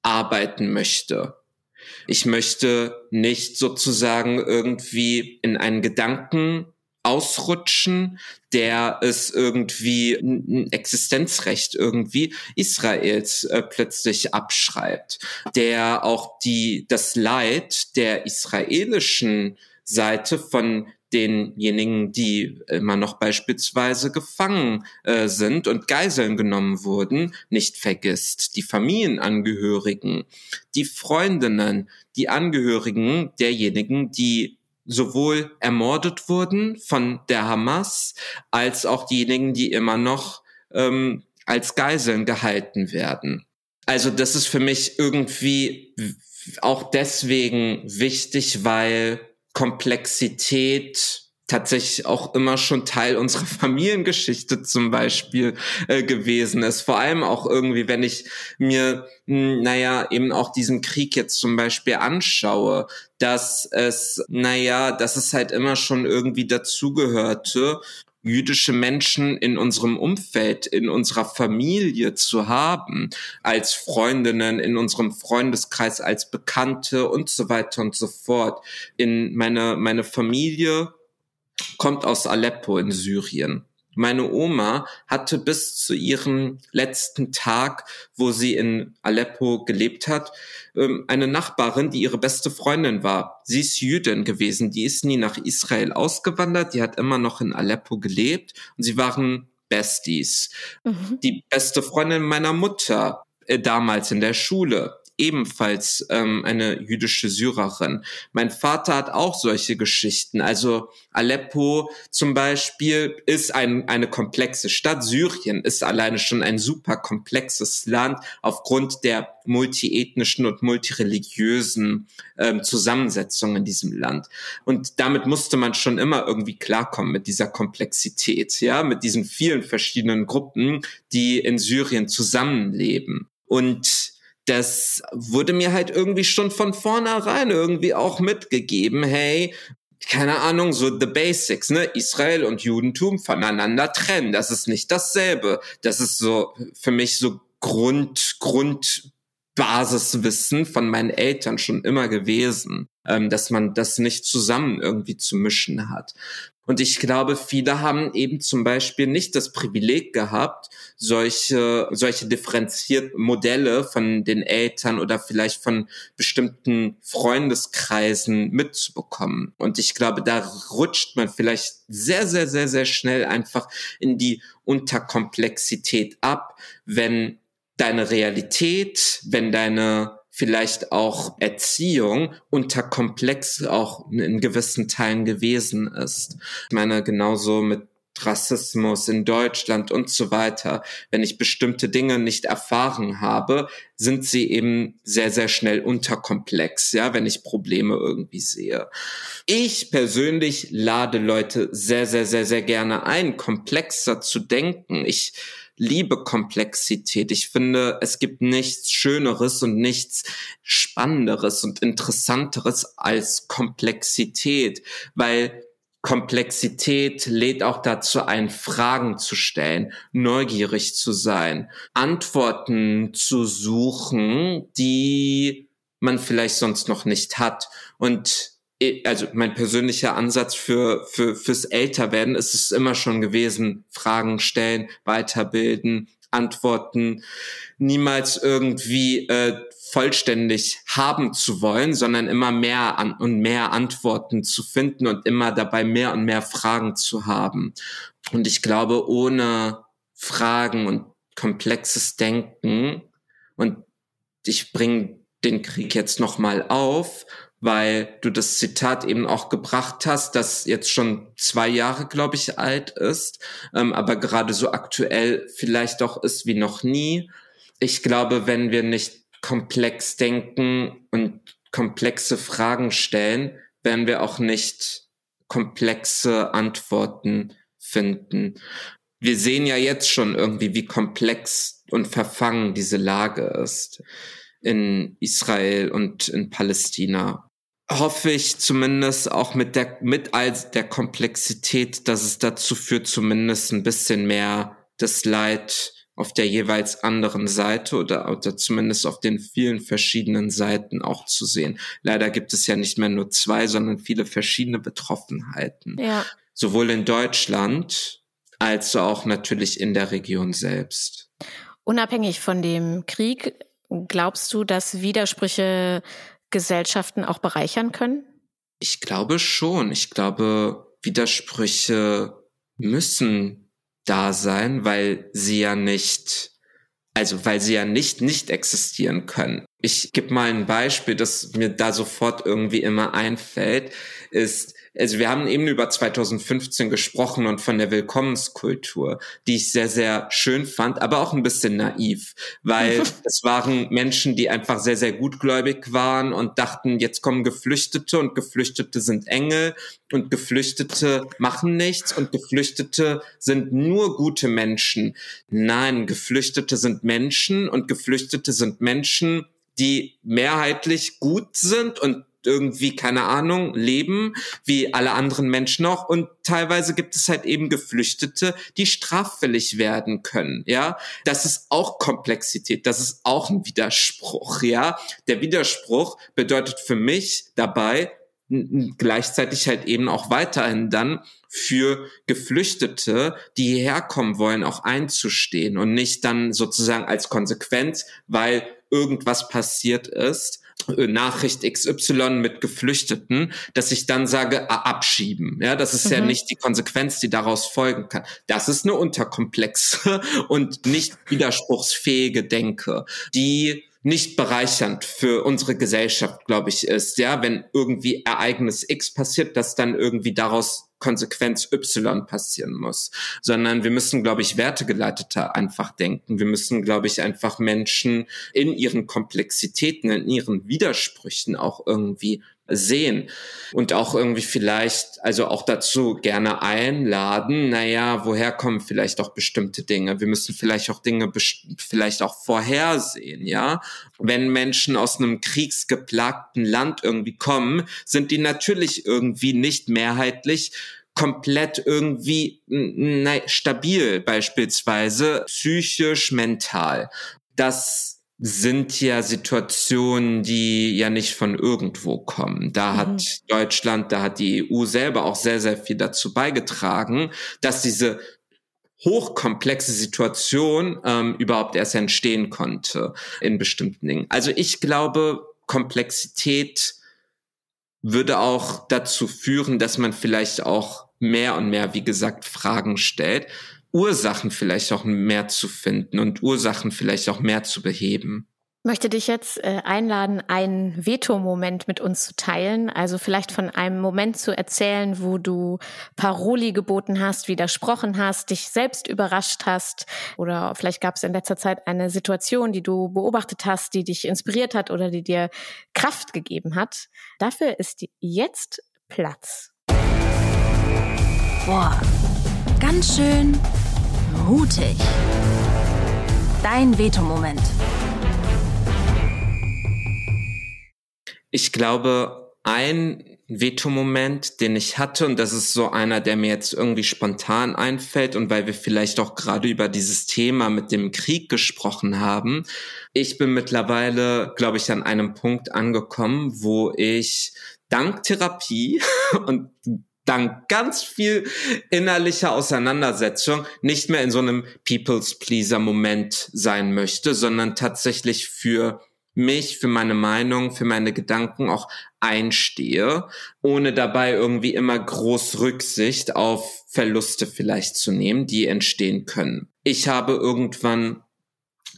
arbeiten möchte. Ich möchte nicht sozusagen irgendwie in einen Gedanken ausrutschen, der es irgendwie ein Existenzrecht irgendwie Israels äh, plötzlich abschreibt, der auch die das Leid der israelischen Seite von denjenigen, die immer noch beispielsweise gefangen äh, sind und Geiseln genommen wurden, nicht vergisst. Die Familienangehörigen, die Freundinnen, die Angehörigen derjenigen, die sowohl ermordet wurden von der Hamas, als auch diejenigen, die immer noch ähm, als Geiseln gehalten werden. Also das ist für mich irgendwie auch deswegen wichtig, weil Komplexität tatsächlich auch immer schon Teil unserer Familiengeschichte zum Beispiel äh, gewesen ist. Vor allem auch irgendwie, wenn ich mir, hm, naja, eben auch diesen Krieg jetzt zum Beispiel anschaue, dass es, naja, dass es halt immer schon irgendwie dazugehörte, jüdische Menschen in unserem Umfeld, in unserer Familie zu haben, als Freundinnen, in unserem Freundeskreis, als Bekannte und so weiter und so fort. In meine, meine Familie kommt aus Aleppo in Syrien. Meine Oma hatte bis zu ihrem letzten Tag, wo sie in Aleppo gelebt hat, ähm, eine Nachbarin, die ihre beste Freundin war. Sie ist Jüdin gewesen, die ist nie nach Israel ausgewandert, die hat immer noch in Aleppo gelebt und sie waren Besties. Mhm. Die beste Freundin meiner Mutter äh, damals in der Schule ebenfalls ähm, eine jüdische Syrerin. Mein Vater hat auch solche Geschichten. Also Aleppo zum Beispiel ist ein, eine komplexe Stadt. Syrien ist alleine schon ein super komplexes Land aufgrund der multiethnischen und multireligiösen ähm, Zusammensetzung in diesem Land. Und damit musste man schon immer irgendwie klarkommen mit dieser Komplexität, ja, mit diesen vielen verschiedenen Gruppen, die in Syrien zusammenleben. Und das wurde mir halt irgendwie schon von vornherein irgendwie auch mitgegeben, hey, keine Ahnung, so the basics, ne? Israel und Judentum voneinander trennen. Das ist nicht dasselbe. Das ist so für mich so Grund, Grundbasiswissen von meinen Eltern schon immer gewesen, ähm, dass man das nicht zusammen irgendwie zu mischen hat. Und ich glaube, viele haben eben zum Beispiel nicht das Privileg gehabt, solche, solche differenzierten Modelle von den Eltern oder vielleicht von bestimmten Freundeskreisen mitzubekommen. Und ich glaube, da rutscht man vielleicht sehr, sehr, sehr, sehr schnell einfach in die Unterkomplexität ab, wenn deine Realität, wenn deine vielleicht auch Erziehung unter Komplex auch in gewissen Teilen gewesen ist. Ich meine, genauso mit Rassismus in Deutschland und so weiter. Wenn ich bestimmte Dinge nicht erfahren habe, sind sie eben sehr, sehr schnell unterkomplex, ja, wenn ich Probleme irgendwie sehe. Ich persönlich lade Leute sehr, sehr, sehr, sehr gerne ein, komplexer zu denken. Ich liebe Komplexität. Ich finde, es gibt nichts Schöneres und nichts Spannenderes und Interessanteres als Komplexität, weil Komplexität lädt auch dazu ein, Fragen zu stellen, neugierig zu sein, Antworten zu suchen, die man vielleicht sonst noch nicht hat. Und also mein persönlicher Ansatz für, für fürs Älterwerden ist es immer schon gewesen, Fragen stellen, weiterbilden, Antworten, niemals irgendwie äh, vollständig haben zu wollen, sondern immer mehr an und mehr Antworten zu finden und immer dabei mehr und mehr Fragen zu haben. Und ich glaube, ohne Fragen und komplexes Denken und ich bringe den Krieg jetzt noch mal auf weil du das Zitat eben auch gebracht hast, das jetzt schon zwei Jahre, glaube ich, alt ist, ähm, aber gerade so aktuell vielleicht auch ist wie noch nie. Ich glaube, wenn wir nicht komplex denken und komplexe Fragen stellen, werden wir auch nicht komplexe Antworten finden. Wir sehen ja jetzt schon irgendwie, wie komplex und verfangen diese Lage ist in Israel und in Palästina hoffe ich zumindest auch mit der, mit all der Komplexität, dass es dazu führt, zumindest ein bisschen mehr das Leid auf der jeweils anderen Seite oder, oder zumindest auf den vielen verschiedenen Seiten auch zu sehen. Leider gibt es ja nicht mehr nur zwei, sondern viele verschiedene Betroffenheiten. Ja. Sowohl in Deutschland als auch natürlich in der Region selbst. Unabhängig von dem Krieg, glaubst du, dass Widersprüche Gesellschaften auch bereichern können? Ich glaube schon. Ich glaube, Widersprüche müssen da sein, weil sie ja nicht, also weil sie ja nicht nicht existieren können. Ich gebe mal ein Beispiel, das mir da sofort irgendwie immer einfällt, ist also wir haben eben über 2015 gesprochen und von der Willkommenskultur, die ich sehr, sehr schön fand, aber auch ein bisschen naiv, weil es waren Menschen, die einfach sehr, sehr gutgläubig waren und dachten, jetzt kommen Geflüchtete und Geflüchtete sind Engel und Geflüchtete machen nichts und Geflüchtete sind nur gute Menschen. Nein, Geflüchtete sind Menschen und Geflüchtete sind Menschen, die mehrheitlich gut sind und irgendwie, keine Ahnung, leben, wie alle anderen Menschen auch. Und teilweise gibt es halt eben Geflüchtete, die straffällig werden können, ja. Das ist auch Komplexität, das ist auch ein Widerspruch, ja. Der Widerspruch bedeutet für mich dabei, gleichzeitig halt eben auch weiterhin dann für Geflüchtete, die hierher kommen wollen, auch einzustehen und nicht dann sozusagen als Konsequenz, weil irgendwas passiert ist, äh, Nachricht XY mit Geflüchteten, dass ich dann sage, abschieben. Ja, das ist mhm. ja nicht die Konsequenz, die daraus folgen kann. Das ist eine unterkomplexe und nicht widerspruchsfähige Denke, die nicht bereichernd für unsere Gesellschaft, glaube ich, ist. Ja, wenn irgendwie Ereignis X passiert, dass dann irgendwie daraus Konsequenz Y passieren muss, sondern wir müssen, glaube ich, wertegeleiteter einfach denken. Wir müssen, glaube ich, einfach Menschen in ihren Komplexitäten, in ihren Widersprüchen auch irgendwie sehen und auch irgendwie vielleicht, also auch dazu gerne einladen, naja, woher kommen vielleicht auch bestimmte Dinge? Wir müssen vielleicht auch Dinge vielleicht auch vorhersehen, ja? Wenn Menschen aus einem kriegsgeplagten Land irgendwie kommen, sind die natürlich irgendwie nicht mehrheitlich komplett irgendwie stabil, beispielsweise psychisch, mental. Das sind ja Situationen, die ja nicht von irgendwo kommen. Da mhm. hat Deutschland, da hat die EU selber auch sehr, sehr viel dazu beigetragen, dass diese hochkomplexe Situation ähm, überhaupt erst entstehen konnte in bestimmten Dingen. Also ich glaube, Komplexität würde auch dazu führen, dass man vielleicht auch mehr und mehr, wie gesagt, Fragen stellt. Ursachen vielleicht auch mehr zu finden und Ursachen vielleicht auch mehr zu beheben. Ich möchte dich jetzt äh, einladen, einen Veto-Moment mit uns zu teilen. Also vielleicht von einem Moment zu erzählen, wo du Paroli geboten hast, widersprochen hast, dich selbst überrascht hast. Oder vielleicht gab es in letzter Zeit eine Situation, die du beobachtet hast, die dich inspiriert hat oder die dir Kraft gegeben hat. Dafür ist jetzt Platz. Boah, ganz schön mutig. Dein Veto-Moment. Ich glaube, ein Veto-Moment, den ich hatte, und das ist so einer, der mir jetzt irgendwie spontan einfällt und weil wir vielleicht auch gerade über dieses Thema mit dem Krieg gesprochen haben. Ich bin mittlerweile, glaube ich, an einem Punkt angekommen, wo ich dank Therapie und dank ganz viel innerlicher Auseinandersetzung nicht mehr in so einem People's Pleaser Moment sein möchte, sondern tatsächlich für mich, für meine Meinung, für meine Gedanken auch einstehe, ohne dabei irgendwie immer groß Rücksicht auf Verluste vielleicht zu nehmen, die entstehen können. Ich habe irgendwann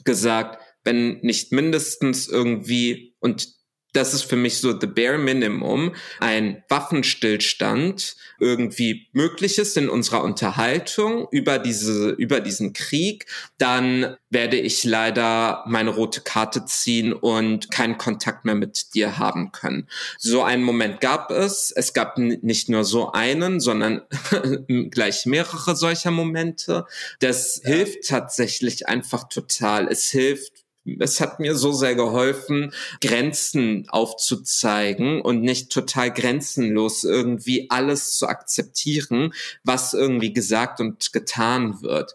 gesagt, wenn nicht mindestens irgendwie, und das ist für mich so the bare minimum, ein Waffenstillstand irgendwie möglich ist in unserer Unterhaltung über diese, über diesen Krieg, dann werde ich leider meine rote Karte ziehen und keinen Kontakt mehr mit dir haben können. So einen Moment gab es. Es gab nicht nur so einen, sondern gleich mehrere solcher Momente. Das ja. hilft tatsächlich einfach total. Es hilft es hat mir so sehr geholfen, Grenzen aufzuzeigen und nicht total grenzenlos irgendwie alles zu akzeptieren, was irgendwie gesagt und getan wird.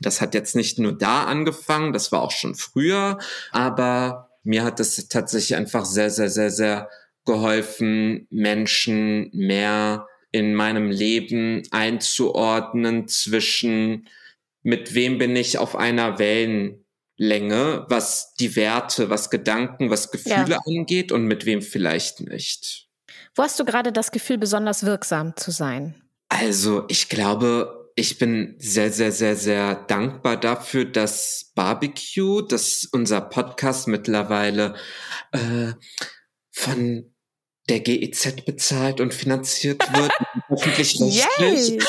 Das hat jetzt nicht nur da angefangen, das war auch schon früher, aber mir hat es tatsächlich einfach sehr, sehr, sehr, sehr geholfen, Menschen mehr in meinem Leben einzuordnen zwischen mit wem bin ich auf einer Wellen Länge, was die Werte, was Gedanken, was Gefühle ja. angeht und mit wem vielleicht nicht. Wo hast du gerade das Gefühl, besonders wirksam zu sein? Also, ich glaube, ich bin sehr, sehr, sehr, sehr dankbar dafür, dass Barbecue, dass unser Podcast mittlerweile äh, von der GEZ bezahlt und finanziert wird, hoffentlich rechtlich.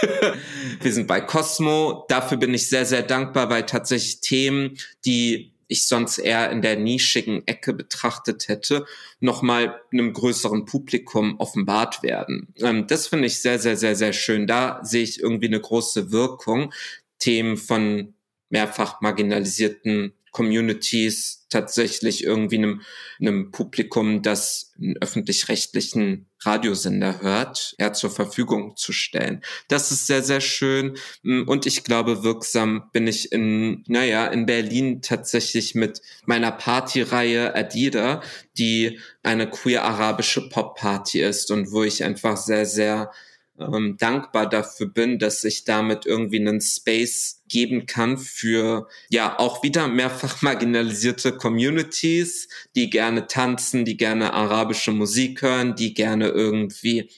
Wir sind bei Cosmo. Dafür bin ich sehr, sehr dankbar, weil tatsächlich Themen, die ich sonst eher in der nischigen Ecke betrachtet hätte, nochmal einem größeren Publikum offenbart werden. Ähm, das finde ich sehr, sehr, sehr, sehr schön. Da sehe ich irgendwie eine große Wirkung, Themen von mehrfach marginalisierten Communities tatsächlich irgendwie einem, einem Publikum, das einen öffentlich-rechtlichen Radiosender hört, er zur Verfügung zu stellen. Das ist sehr, sehr schön. Und ich glaube, wirksam bin ich in, naja, in Berlin tatsächlich mit meiner Partyreihe Adida, die eine queer-arabische Pop-Party ist und wo ich einfach sehr, sehr ähm, dankbar dafür bin, dass ich damit irgendwie einen Space geben kann für ja auch wieder mehrfach marginalisierte Communities, die gerne tanzen, die gerne arabische Musik hören, die gerne irgendwie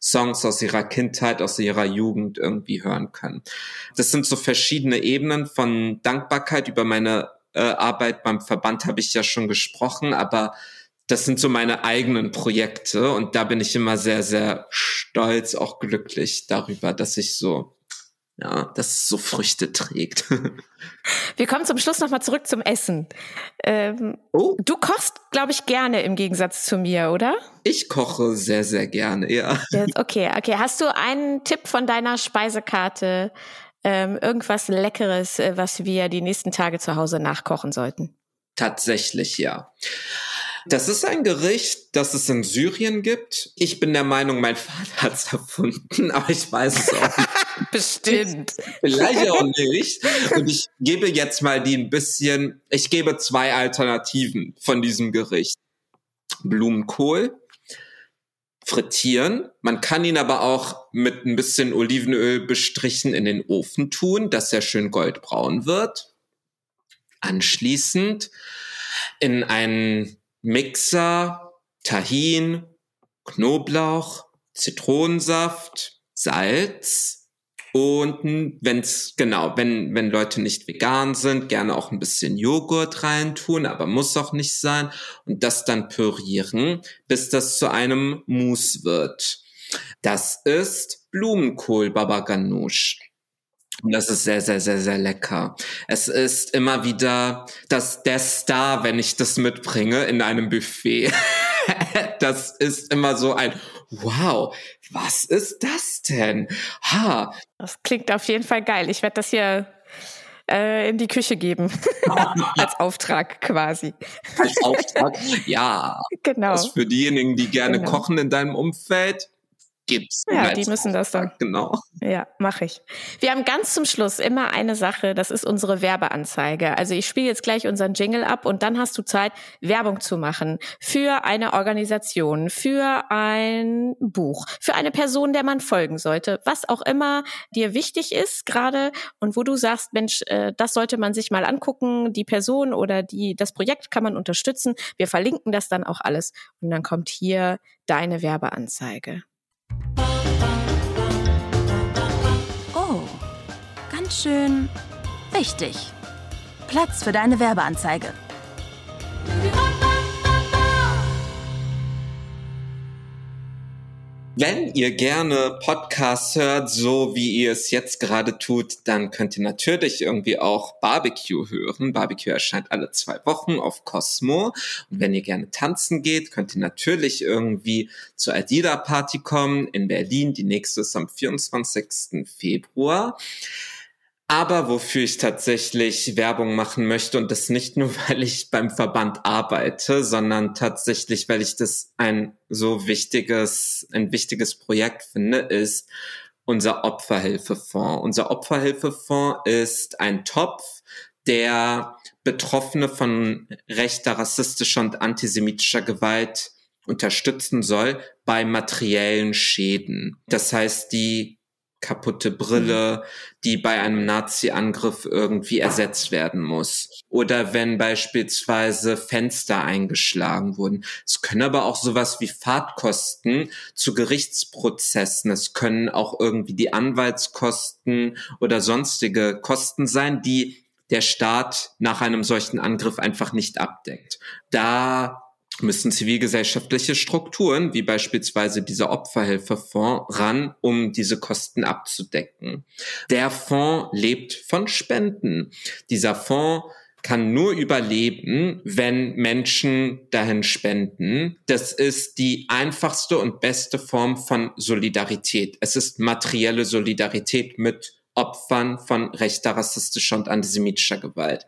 Songs aus ihrer Kindheit, aus ihrer Jugend irgendwie hören können. Das sind so verschiedene Ebenen von Dankbarkeit über meine äh, Arbeit beim Verband habe ich ja schon gesprochen, aber das sind so meine eigenen Projekte und da bin ich immer sehr, sehr stolz, auch glücklich darüber, dass ich so, ja, dass es so Früchte trägt. Wir kommen zum Schluss nochmal zurück zum Essen. Ähm, oh. Du kochst, glaube ich, gerne im Gegensatz zu mir, oder? Ich koche sehr, sehr gerne, ja. Okay, okay. Hast du einen Tipp von deiner Speisekarte? Ähm, irgendwas Leckeres, äh, was wir die nächsten Tage zu Hause nachkochen sollten? Tatsächlich, ja. Das ist ein Gericht, das es in Syrien gibt. Ich bin der Meinung, mein Vater hat es erfunden, aber ich weiß es auch nicht. Bestimmt. Vielleicht auch nicht. Und ich gebe jetzt mal die ein bisschen, ich gebe zwei Alternativen von diesem Gericht. Blumenkohl, frittieren. Man kann ihn aber auch mit ein bisschen Olivenöl bestrichen in den Ofen tun, dass er schön goldbraun wird. Anschließend in einen Mixer, Tahin, Knoblauch, Zitronensaft, Salz und wenn's genau, wenn wenn Leute nicht vegan sind, gerne auch ein bisschen Joghurt reintun, aber muss auch nicht sein und das dann pürieren, bis das zu einem Mousse wird. Das ist Blumenkohl Baba Ganoush. Und das ist sehr, sehr, sehr, sehr lecker. Es ist immer wieder das, der Star, wenn ich das mitbringe in einem Buffet. das ist immer so ein, wow, was ist das denn? Ha. Das klingt auf jeden Fall geil. Ich werde das hier äh, in die Küche geben. Als Auftrag quasi. Als Auftrag? Ja. Genau. Das für diejenigen, die gerne genau. kochen in deinem Umfeld gibt's. Ja, die müssen das dann. Genau. Ja, mache ich. Wir haben ganz zum Schluss immer eine Sache, das ist unsere Werbeanzeige. Also ich spiele jetzt gleich unseren Jingle ab und dann hast du Zeit, Werbung zu machen für eine Organisation, für ein Buch, für eine Person, der man folgen sollte, was auch immer dir wichtig ist gerade und wo du sagst, Mensch, äh, das sollte man sich mal angucken, die Person oder die das Projekt kann man unterstützen. Wir verlinken das dann auch alles und dann kommt hier deine Werbeanzeige. Oh, ganz schön wichtig. Platz für deine Werbeanzeige. Wenn ihr gerne Podcasts hört, so wie ihr es jetzt gerade tut, dann könnt ihr natürlich irgendwie auch Barbecue hören. Barbecue erscheint alle zwei Wochen auf Cosmo. Und wenn ihr gerne tanzen geht, könnt ihr natürlich irgendwie zur Adida Party kommen in Berlin. Die nächste ist am 24. Februar. Aber wofür ich tatsächlich Werbung machen möchte und das nicht nur, weil ich beim Verband arbeite, sondern tatsächlich, weil ich das ein so wichtiges, ein wichtiges Projekt finde, ist unser Opferhilfefonds. Unser Opferhilfefonds ist ein Topf, der Betroffene von rechter, rassistischer und antisemitischer Gewalt unterstützen soll bei materiellen Schäden. Das heißt, die kaputte Brille, die bei einem Nazi-Angriff irgendwie ersetzt werden muss. Oder wenn beispielsweise Fenster eingeschlagen wurden. Es können aber auch sowas wie Fahrtkosten zu Gerichtsprozessen. Es können auch irgendwie die Anwaltskosten oder sonstige Kosten sein, die der Staat nach einem solchen Angriff einfach nicht abdeckt. Da müssen zivilgesellschaftliche Strukturen, wie beispielsweise dieser Opferhilfefonds, ran, um diese Kosten abzudecken. Der Fonds lebt von Spenden. Dieser Fonds kann nur überleben, wenn Menschen dahin spenden. Das ist die einfachste und beste Form von Solidarität. Es ist materielle Solidarität mit Opfern von rechter, rassistischer und antisemitischer Gewalt.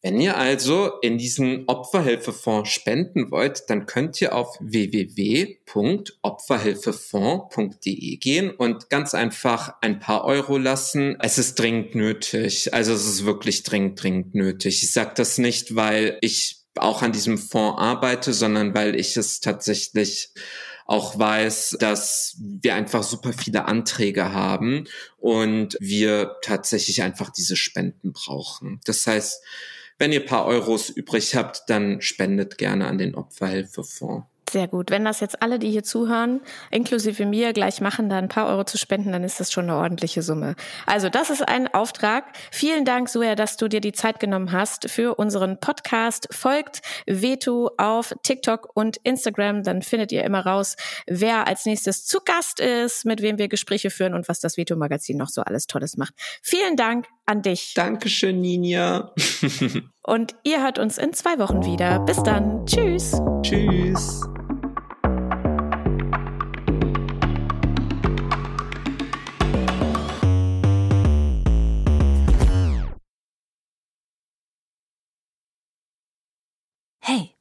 Wenn ihr also in diesen Opferhilfefonds spenden wollt, dann könnt ihr auf www.opferhilfefonds.de gehen und ganz einfach ein paar Euro lassen. Es ist dringend nötig. Also es ist wirklich dringend, dringend nötig. Ich sage das nicht, weil ich auch an diesem Fonds arbeite, sondern weil ich es tatsächlich auch weiß, dass wir einfach super viele Anträge haben und wir tatsächlich einfach diese Spenden brauchen. Das heißt, wenn ihr paar Euros übrig habt, dann spendet gerne an den Opferhilfefonds. Sehr gut. Wenn das jetzt alle, die hier zuhören, inklusive mir, gleich machen, da ein paar Euro zu spenden, dann ist das schon eine ordentliche Summe. Also das ist ein Auftrag. Vielen Dank, Suja, dass du dir die Zeit genommen hast für unseren Podcast. Folgt Veto auf TikTok und Instagram, dann findet ihr immer raus, wer als nächstes zu Gast ist, mit wem wir Gespräche führen und was das Veto-Magazin noch so alles Tolles macht. Vielen Dank an dich. Dankeschön, Ninja. und ihr hört uns in zwei Wochen wieder. Bis dann. Tschüss. Tschüss.